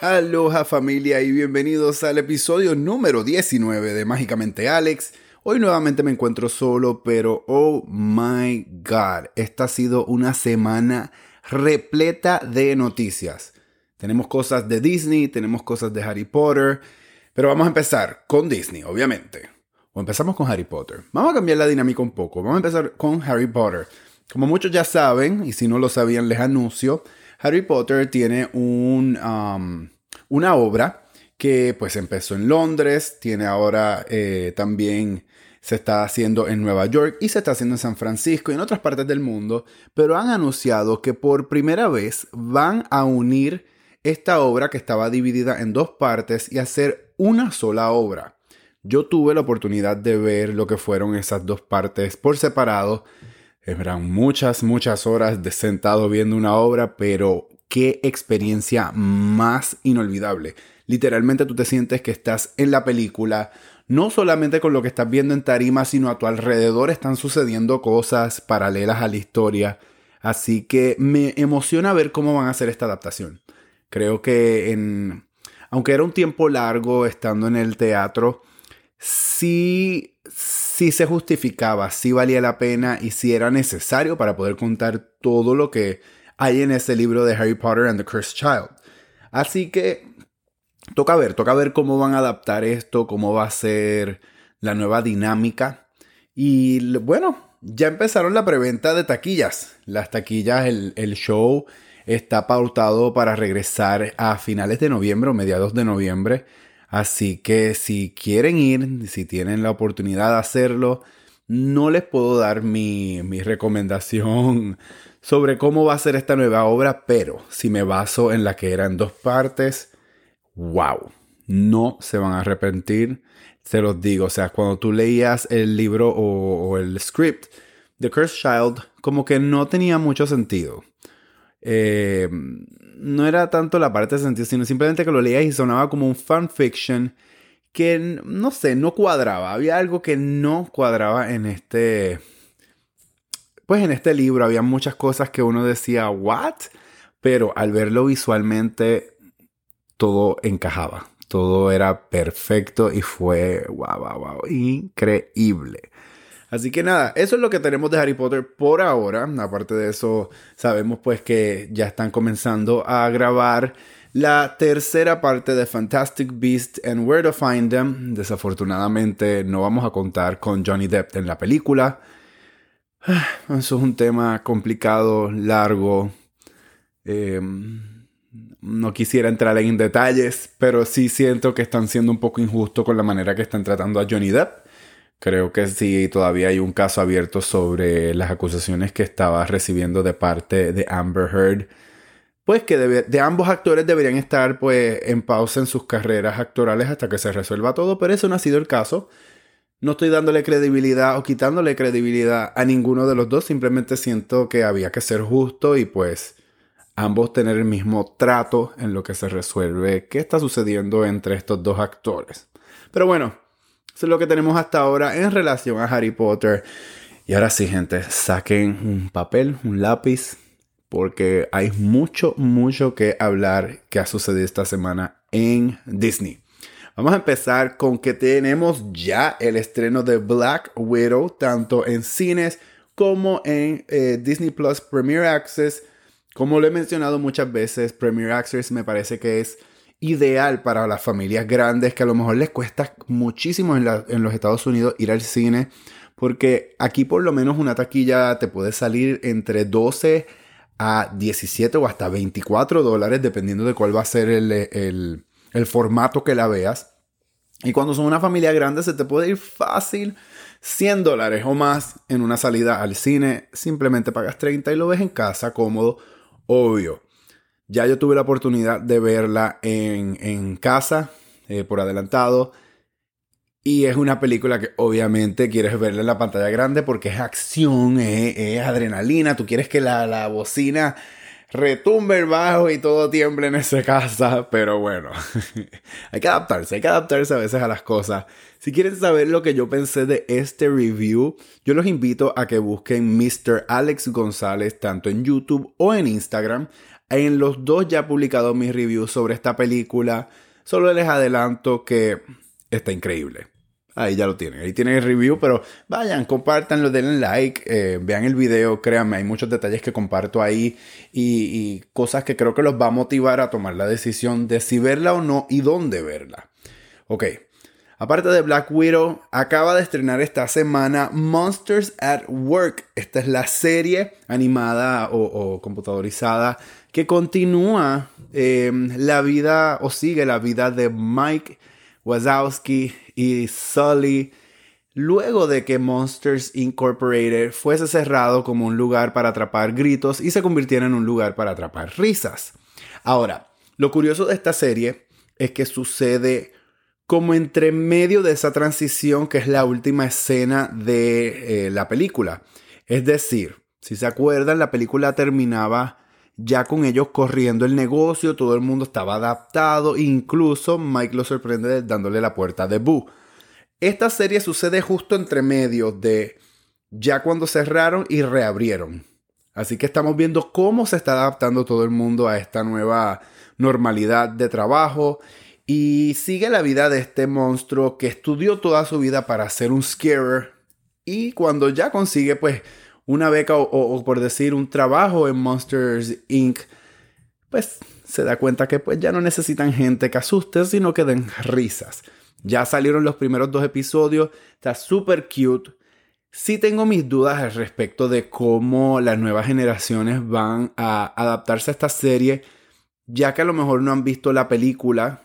Aloha familia y bienvenidos al episodio número 19 de Mágicamente Alex. Hoy nuevamente me encuentro solo, pero oh my god, esta ha sido una semana repleta de noticias. Tenemos cosas de Disney, tenemos cosas de Harry Potter, pero vamos a empezar con Disney, obviamente. O empezamos con Harry Potter. Vamos a cambiar la dinámica un poco. Vamos a empezar con Harry Potter. Como muchos ya saben, y si no lo sabían les anuncio, Harry Potter tiene un, um, una obra que pues empezó en Londres, tiene ahora eh, también se está haciendo en Nueva York y se está haciendo en San Francisco y en otras partes del mundo, pero han anunciado que por primera vez van a unir esta obra que estaba dividida en dos partes y hacer una sola obra. Yo tuve la oportunidad de ver lo que fueron esas dos partes por separado eran muchas, muchas horas de sentado viendo una obra, pero qué experiencia más inolvidable. Literalmente tú te sientes que estás en la película, no solamente con lo que estás viendo en tarima, sino a tu alrededor están sucediendo cosas paralelas a la historia. Así que me emociona ver cómo van a hacer esta adaptación. Creo que en, aunque era un tiempo largo estando en el teatro, sí si se justificaba, si valía la pena y si era necesario para poder contar todo lo que hay en ese libro de Harry Potter and the Cursed Child. Así que toca ver, toca ver cómo van a adaptar esto, cómo va a ser la nueva dinámica. Y bueno, ya empezaron la preventa de taquillas. Las taquillas, el, el show está pautado para regresar a finales de noviembre o mediados de noviembre. Así que si quieren ir, si tienen la oportunidad de hacerlo, no les puedo dar mi, recomendación sobre cómo va a ser esta nueva obra, pero si me baso en la que era en dos partes, wow, no se van a arrepentir, se los digo, o sea, cuando tú leías el libro o, el script, The Cursed Child, como que no tenía mucho sentido. Eh, no era tanto la parte de sentido, sino simplemente que lo leías y sonaba como un fanfiction que, no sé, no cuadraba. Había algo que no cuadraba en este... Pues en este libro había muchas cosas que uno decía, ¿what? Pero al verlo visualmente, todo encajaba. Todo era perfecto y fue, wow, wow, wow, increíble. Así que nada, eso es lo que tenemos de Harry Potter por ahora. Aparte de eso, sabemos pues que ya están comenzando a grabar la tercera parte de Fantastic Beasts and Where to Find Them. Desafortunadamente no vamos a contar con Johnny Depp en la película. Eso es un tema complicado, largo. Em, no quisiera entrar en detalles, pero sí siento que están siendo un poco injustos con la manera que están tratando a Johnny Depp. Creo que sí, todavía hay un caso abierto sobre las acusaciones que estaba recibiendo de parte de Amber Heard. Pues que de, ambos actores deberían estar pues en pausa en sus carreras actorales hasta que se resuelva todo, pero eso no ha sido el caso. No estoy dándole credibilidad o quitándole credibilidad a ninguno de los dos, simplemente siento que había que ser justo y pues ambos tener el mismo trato en lo que se resuelve qué está sucediendo entre estos dos actores. Pero bueno, eso es lo que tenemos hasta ahora en relación a Harry Potter. Y ahora sí, gente, saquen un papel, un lápiz, porque hay mucho, mucho que hablar que ha sucedido esta semana en Disney. Vamos a empezar con que tenemos ya el estreno de Black Widow, tanto en cines como en eh, Disney Plus Premier Access. Como lo he mencionado muchas veces, Premier Access me parece que es ideal para las familias grandes que a lo mejor les cuesta muchísimo en, los Estados Unidos ir al cine, porque aquí por lo menos una taquilla te puede salir entre 12 a 17 o hasta 24 dólares, dependiendo de cuál va a ser el, el formato que la veas. Y cuando son una familia grande se te puede ir fácil 100 dólares o más en una salida al cine. Simplemente pagas 30 y lo ves en casa cómodo, obvio. Ya yo tuve la oportunidad de verla en, casa, eh, por adelantado. Y es una película que obviamente quieres verla en la pantalla grande porque es acción, es, adrenalina. Tú quieres que la, la bocina retumbe el bajo y todo tiemble en esa casa. Pero bueno, hay que adaptarse, hay que adaptarse a veces a las cosas. Si quieren saber lo que yo pensé de este review, yo los invito a que busquen Mr. Alex González tanto en YouTube o en Instagram. En los dos ya he publicado mis reviews sobre esta película. Solo les adelanto que está increíble. Ahí ya lo tienen, ahí tienen el review, pero vayan, compártanlo, denle like, eh, vean el video, créanme, hay muchos detalles que comparto ahí y, cosas que creo que los va a motivar a tomar la decisión de si verla o no y dónde verla. Ok, Aparte de Black Widow, acaba de estrenar esta semana Monsters at Work. Esta es la serie animada o, computadorizada que continúa em, la vida o sigue la vida de Mike Wazowski y Sully luego de que Monsters Incorporated fuese cerrado como un lugar para atrapar gritos y se convirtiera en un lugar para atrapar risas. Ahora, lo curioso de esta serie es que sucede como entre medio de esa transición que es la última escena de eh, la película. Es decir, si se acuerdan, la película terminaba ya con ellos corriendo el negocio, todo el mundo estaba adaptado, incluso Mike lo sorprende dándole la puerta de Boo. Esta serie sucede justo entre medio de ya cuando cerraron y reabrieron. Así que estamos viendo cómo se está adaptando todo el mundo a esta nueva normalidad de trabajo y sigue la vida de este monstruo que estudió toda su vida para ser un scarer y cuando ya consigue pues una beca o, por decir un trabajo en Monsters Inc., pues se da cuenta que pues ya no necesitan gente que asuste, sino que den risas. Ya salieron los primeros dos episodios, está súper cute. Sí tengo mis dudas al respecto de cómo las nuevas generaciones van a adaptarse a esta serie, ya que a lo mejor no han visto la película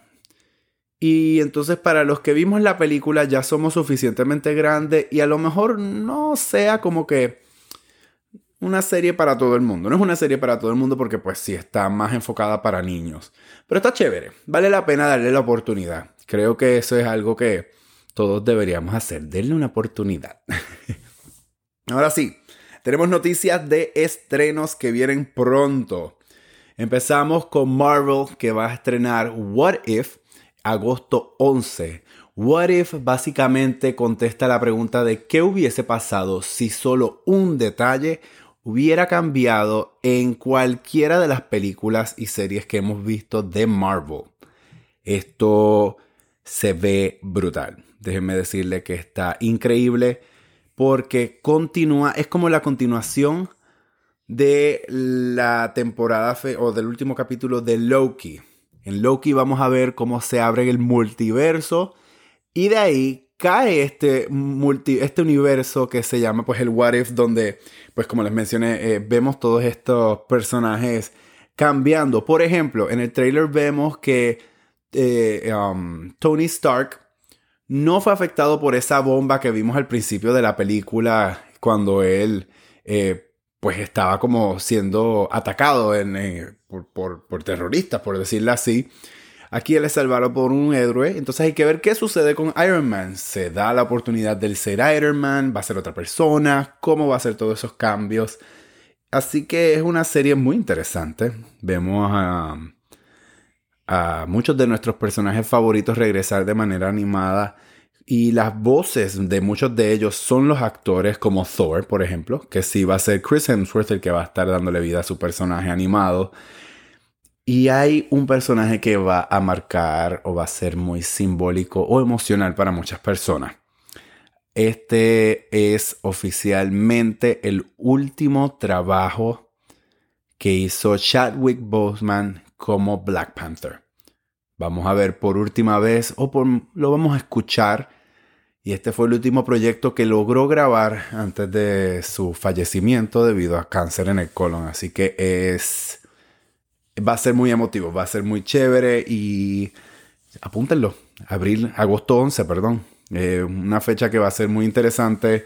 y entonces para los que vimos la película ya somos suficientemente grandes y a lo mejor no sea como que una serie para todo el mundo. No es una serie para todo el mundo porque pues sí está más enfocada para niños. Pero está chévere. Vale la pena darle la oportunidad. Creo que eso es algo que todos deberíamos hacer. Denle una oportunidad. Ahora sí, tenemos noticias de estrenos que vienen pronto. Empezamos con Marvel que va a estrenar What If agosto 11. What If básicamente contesta la pregunta de qué hubiese pasado si solo un detalle hubiera cambiado en cualquiera de las películas y series que hemos visto de Marvel. Esto se ve brutal. Déjenme decirle que está increíble porque continúa, es como la continuación de la temporada o del último capítulo de Loki. En Loki vamos a ver cómo se abre el multiverso y de ahí cae este, este universo que se llama pues el What If donde pues como les mencioné eh, vemos todos estos personajes cambiando. Por ejemplo, en el trailer vemos que eh, um, Tony Stark no fue afectado por esa bomba que vimos al principio de la película cuando él eh, pues estaba como siendo atacado en, por, terroristas, por decirlo así. Aquí él es salvado por un héroe. Entonces hay que ver qué sucede con Iron Man. ¿Se da la oportunidad de ser Iron Man? ¿Va a ser otra persona? ¿Cómo va a ser todos esos cambios? Así que es una serie muy interesante. Vemos a, a muchos de nuestros personajes favoritos regresar de manera animada y las voces de muchos de ellos son los actores como Thor, por ejemplo, que sí va a ser Chris Hemsworth el que va a estar dándole vida a su personaje animado. Y hay un personaje que va a marcar o va a ser muy simbólico o emocional para muchas personas. Este es oficialmente el último trabajo que hizo Chadwick Boseman como Black Panther. Vamos a ver por última vez o lo vamos a escuchar y este fue el último proyecto que logró grabar antes de su fallecimiento debido a cáncer en el colon. Así que es. Va a ser muy emotivo, va a ser muy chévere y. Apúntenlo. Abril, agosto 11, perdón. Eh, una fecha que va a ser muy interesante.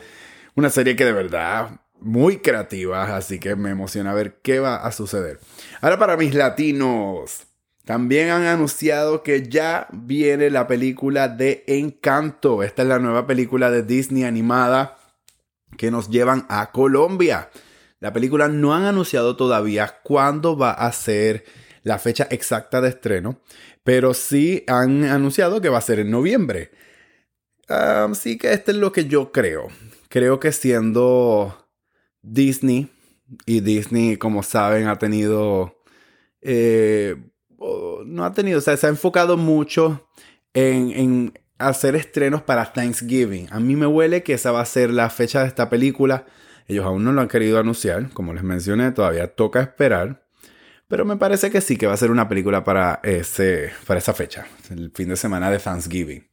Una serie que de verdad muy creativa, así que me emociona ver qué va a suceder. Ahora para mis latinos. También han anunciado que ya viene la película de Encanto. Esta es la nueva película de Disney animada que nos llevan a Colombia. La película no han anunciado todavía cuándo va a ser la fecha exacta de estreno, pero sí han anunciado que va a ser en noviembre. Así que esto es lo que yo creo. Creo que siendo Disney, y Disney, como saben, ha tenido eh, no ha tenido, o sea, se ha enfocado mucho en hacer estrenos para Thanksgiving. A mí me huele que esa va a ser la fecha de esta película. Ellos aún no lo han querido anunciar, como les mencioné, todavía toca esperar. Pero me parece que sí, que va a ser una película para, ese, para esa fecha, el fin de semana de Thanksgiving.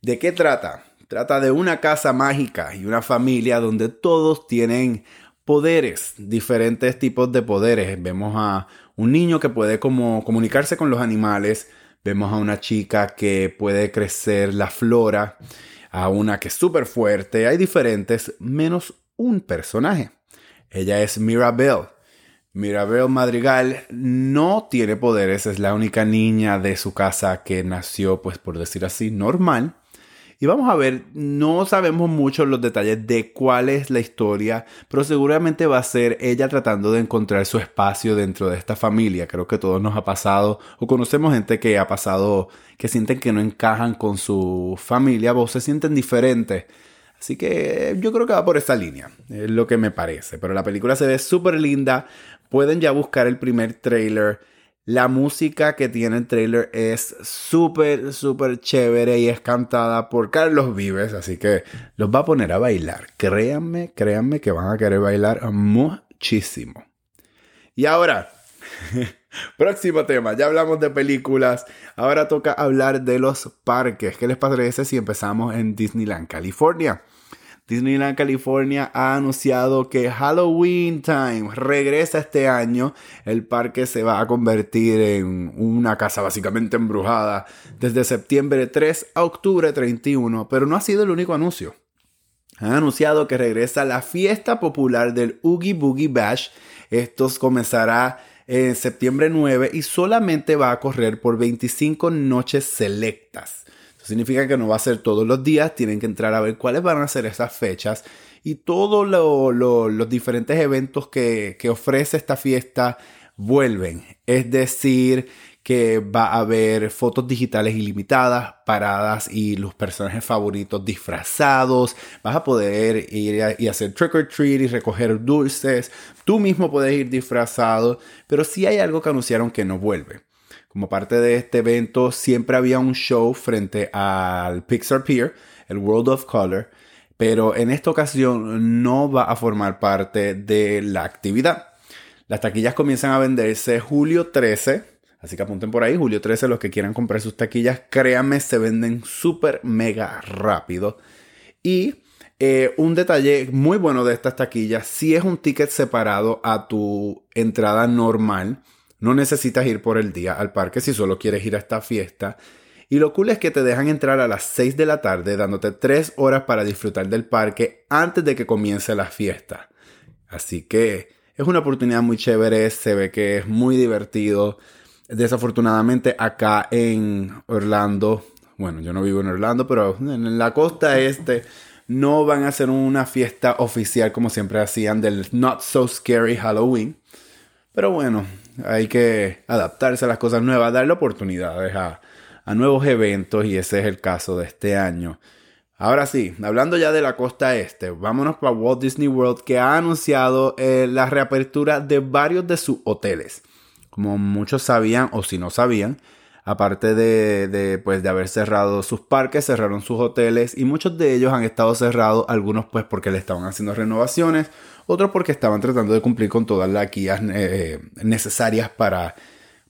¿De qué trata? Trata de una casa mágica y una familia donde todos tienen poderes, diferentes tipos de poderes. Vemos a un niño que puede como comunicarse con los animales, Vemos a una chica que puede crecer la flora, a una que es súper fuerte. Hay diferentes, menos un personaje. Ella es Mirabelle. Mirabelle Madrigal no tiene poderes, es la única niña de su casa que nació, pues por decir así, normal. Y vamos a ver, no sabemos mucho los detalles de cuál es la historia, pero seguramente va a ser ella tratando de encontrar su espacio dentro de esta familia. Creo que todos nos ha pasado, o conocemos gente que ha pasado, que sienten que no encajan con su familia, o se sienten diferentes. Así que yo creo que va por esa línea, es lo que me parece. Pero la película se ve súper linda. Pueden ya buscar el primer trailer. La música que tiene el trailer es súper, súper chévere y es cantada por Carlos Vives, así que los va a poner a bailar. Créanme, créanme que van a querer bailar muchísimo. Y ahora, próximo tema, ya hablamos de películas, ahora toca hablar de los parques. ¿Qué les parece si empezamos en Disneyland, California? Disneyland California ha anunciado que Halloween Time regresa este año. El parque se va a convertir en una casa básicamente embrujada desde septiembre 3 a octubre 31, pero no ha sido el único anuncio. Han anunciado que regresa la fiesta popular del Oogie Boogie Bash. Esto comenzará en septiembre 9 y solamente va a correr por 25 noches selectas significa que no va a ser todos los días, tienen que entrar a ver cuáles van a ser esas fechas y todos los diferentes eventos que, que ofrece esta fiesta vuelven. Es decir, que va a haber fotos digitales ilimitadas, paradas y los personajes favoritos disfrazados. Vas a poder ir y hacer trick or treat y recoger dulces. Tú mismo puedes ir disfrazado, pero sí hay algo que anunciaron que no vuelve. Como parte de este evento siempre había un show frente al Pixar Pier, el World of Color, pero en esta ocasión no va a formar parte de la actividad. Las taquillas comienzan a venderse julio 13, así que apunten por ahí, julio 13 los que quieran comprar sus taquillas, créanme, se venden súper mega rápido. Y eh, un detalle muy bueno de estas taquillas, si es un ticket separado a tu entrada normal, no necesitas ir por el día al parque si solo quieres ir a esta fiesta. Y lo cool es que te dejan entrar a las 6 de la tarde dándote 3 horas para disfrutar del parque antes de que comience la fiesta. Así que es una oportunidad muy chévere, se ve que es muy divertido. Desafortunadamente acá en Orlando, bueno, yo no vivo en Orlando, pero en la costa este no van a hacer una fiesta oficial como siempre hacían del Not So Scary Halloween. Pero bueno, hay que adaptarse a las cosas nuevas, darle oportunidades a, nuevos eventos y ese es el caso de este año. Ahora sí, hablando ya de la costa este, vámonos para Walt Disney World que ha anunciado eh, la reapertura de varios de sus hoteles. Como muchos sabían o si no sabían, aparte de, de, pues, de haber cerrado sus parques, cerraron sus hoteles y muchos de ellos han estado cerrados, algunos pues porque le estaban haciendo renovaciones, otros porque estaban tratando de cumplir con todas las guías eh, necesarias para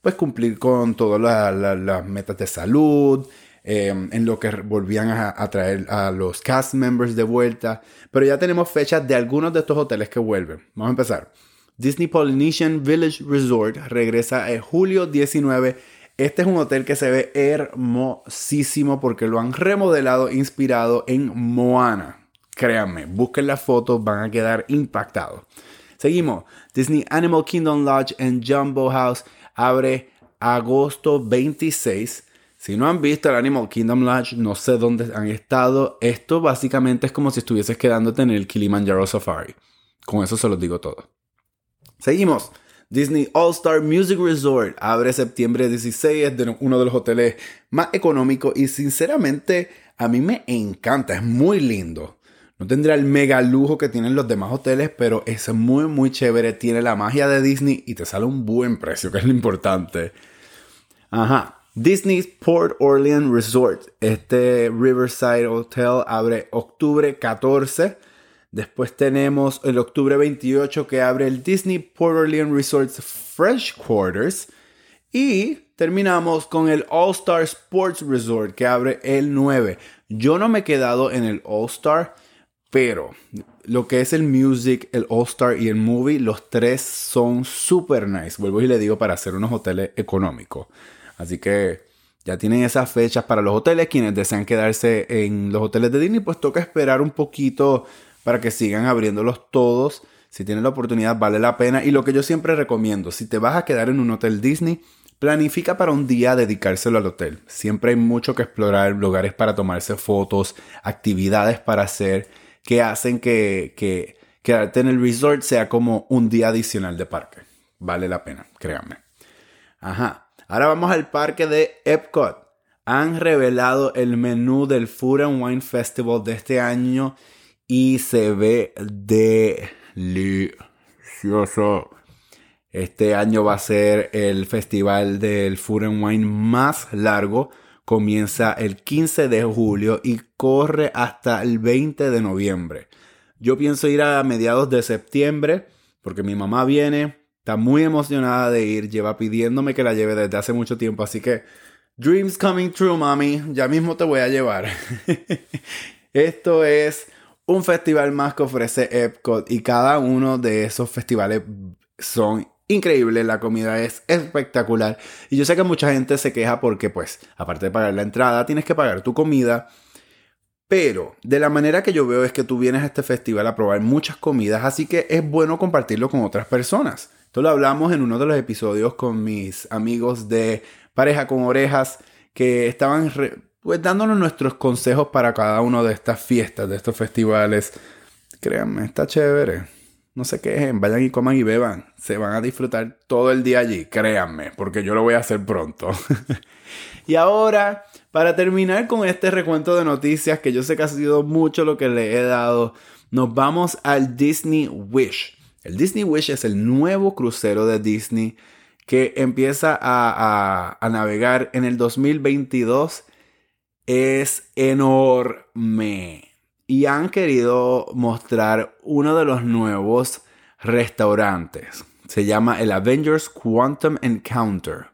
pues cumplir con todas las metas de salud, eh, en lo que volvían a, traer a los cast members de vuelta. Pero ya tenemos fechas de algunos de estos hoteles que vuelven. Vamos a empezar. Disney Polynesian Village Resort regresa en julio 19. Este es un hotel que se ve hermosísimo porque lo han remodelado inspirado en Moana. Créanme, busquen las fotos, van a quedar impactados. Seguimos. Disney Animal Kingdom Lodge en Jumbo House abre agosto 26. Si no han visto el Animal Kingdom Lodge, no sé dónde han estado. Esto básicamente es como si estuvieses quedándote en el Kilimanjaro Safari. Con eso se los digo todo. Seguimos. Disney All Star Music Resort abre septiembre 16. Es uno de los hoteles más económicos y sinceramente a mí me encanta. Es muy lindo. No tendrá el mega lujo que tienen los demás hoteles, pero es muy, muy chévere. Tiene la magia de Disney y te sale un buen precio, que es lo importante. Ajá. Disney's Port Orleans Resort. Este Riverside Hotel abre octubre 14. Después tenemos el octubre 28 que abre el Disney Port Orleans Resort's Fresh Quarters. Y terminamos con el All Star Sports Resort que abre el 9. Yo no me he quedado en el All Star pero lo que es el music, el All Star y el movie, los tres son super nice. Vuelvo y le digo para hacer unos hoteles económicos. Así que ya tienen esas fechas para los hoteles. Quienes desean quedarse en los hoteles de Disney, pues toca esperar un poquito para que sigan abriéndolos todos. Si tienen la oportunidad, vale la pena. Y lo que yo siempre recomiendo, si te vas a quedar en un hotel Disney, planifica para un día dedicárselo al hotel. Siempre hay mucho que explorar, lugares para tomarse fotos, actividades para hacer que hacen que, que quedarte en el resort sea como un día adicional de parque. Vale la pena, créanme. Ajá. Ahora vamos al parque de Epcot. Han revelado el menú del Food and Wine Festival de este año y se ve delicioso. Este año va a ser el festival del Food and Wine más largo comienza el 15 de julio y corre hasta el 20 de noviembre. Yo pienso ir a mediados de septiembre porque mi mamá viene, está muy emocionada de ir, lleva pidiéndome que la lleve desde hace mucho tiempo, así que Dreams coming true, mami, ya mismo te voy a llevar. Esto es un festival más que ofrece Epcot y cada uno de esos festivales son increíble, la comida es espectacular. Y yo sé que mucha gente se queja porque, pues, aparte de pagar la entrada, tienes que pagar tu comida. Pero de la manera que yo veo es que tú vienes a este festival a probar muchas comidas, así que es bueno compartirlo con otras personas. Esto lo hablamos en uno de los episodios con mis amigos de Pareja con Orejas, que estaban pues dándonos nuestros consejos para cada una de estas fiestas, de estos festivales. Créanme, está chévere. No se quejen, vayan y coman y beban. Se van a disfrutar todo el día allí, créanme, porque yo lo voy a hacer pronto. y ahora, para terminar con este recuento de noticias, que yo sé que ha sido mucho lo que le he dado, nos vamos al Disney Wish. El Disney Wish es el nuevo crucero de Disney que empieza a, a navegar en el 2022. Es enorme y han querido mostrar uno de los nuevos restaurantes. Se llama el Avengers Quantum Encounter.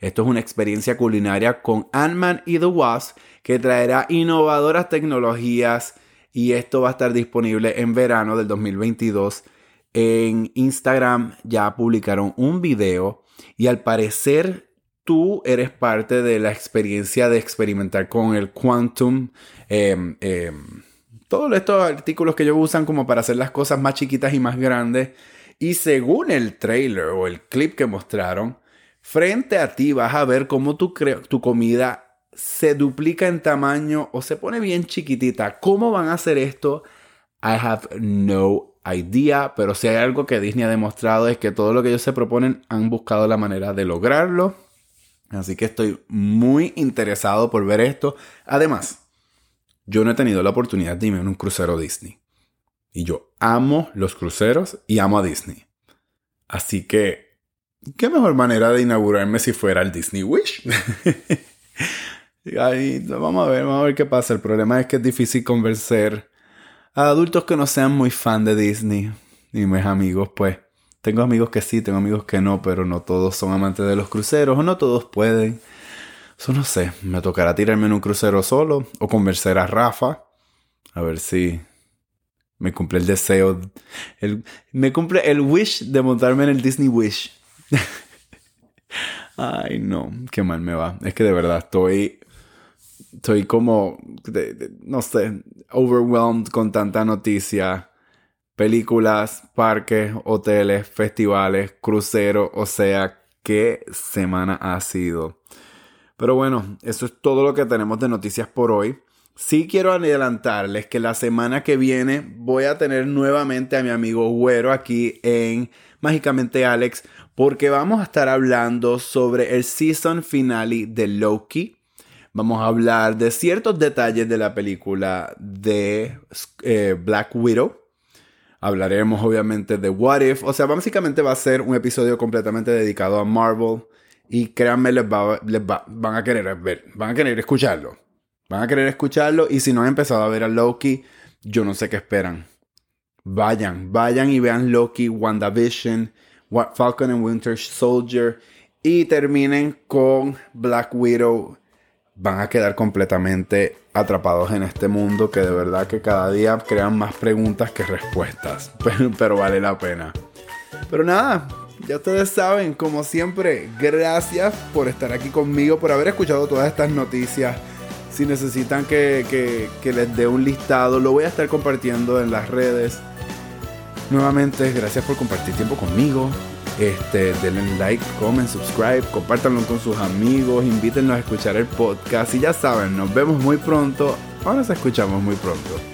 Esto es una experiencia culinaria con Ant-Man y The Wasp que traerá innovadoras tecnologías y esto va a estar disponible en verano del 2022. En Instagram ya publicaron un video y al parecer tú eres parte de la experiencia de experimentar con el Quantum. Em, em, todos estos artículos que ellos usan como para hacer las cosas más chiquitas y más grandes. Y según el trailer o el clip que mostraron, frente a ti vas a ver cómo tu, tu comida se duplica en tamaño o se pone bien chiquitita. ¿Cómo van a hacer esto? I have no idea, pero si hay algo que Disney ha demostrado es que todo lo que ellos se proponen han buscado la manera de lograrlo. Así que estoy muy interesado por ver esto. Además, yo no he tenido la oportunidad de irme en un crucero Disney. Y yo amo los cruceros y amo a Disney. Así que, ¿qué mejor manera de inaugurarme si fuera el Disney Wish? Ahí, vamos a ver, vamos a ver qué pasa. El problema es que es difícil convencer a adultos que no sean muy fan de Disney. Y mis amigos, pues, tengo amigos que sí, tengo amigos que no, pero no todos son amantes de los cruceros o no todos pueden. Eso no sé, me tocará tirarme en un crucero solo o convencer a Rafa. A ver si me cumple el deseo. El, me cumple el wish de montarme en el Disney Wish. Ay, no, qué mal me va. Es que de verdad estoy. Estoy como. no sé, overwhelmed con tanta noticia. Películas, parques, hoteles, festivales, cruceros. O sea, qué semana ha sido. Pero bueno, eso es todo lo que tenemos de noticias por hoy. Sí quiero adelantarles que la semana que viene voy a tener nuevamente a mi amigo Güero aquí en Mágicamente Alex porque vamos a estar hablando sobre el season finale de Loki. Vamos a hablar de ciertos detalles de la película de eh, Black Widow. Hablaremos obviamente de What If. O sea, básicamente va a ser un episodio completamente dedicado a Marvel. Y créanme, les, van a querer ver, van a querer escucharlo. Van a querer escucharlo. Y si no han empezado a ver a Loki, yo no sé qué esperan. Vayan, vayan y vean Loki, WandaVision, Falcon and Winter Soldier. Y terminen con Black Widow van a quedar completamente atrapados en este mundo que de verdad que cada día crean más preguntas que respuestas, pero, vale la pena. Pero nada, ya ustedes saben, como siempre, gracias por estar aquí conmigo, por haber escuchado todas estas noticias. Si necesitan que, que les dé un listado, lo voy a estar compartiendo en las redes. Nuevamente, gracias por compartir tiempo conmigo. Este, denle like, comment, subscribe, compártanlo con sus amigos, invítenlos a escuchar el podcast y ya saben, nos vemos muy pronto o nos escuchamos muy pronto.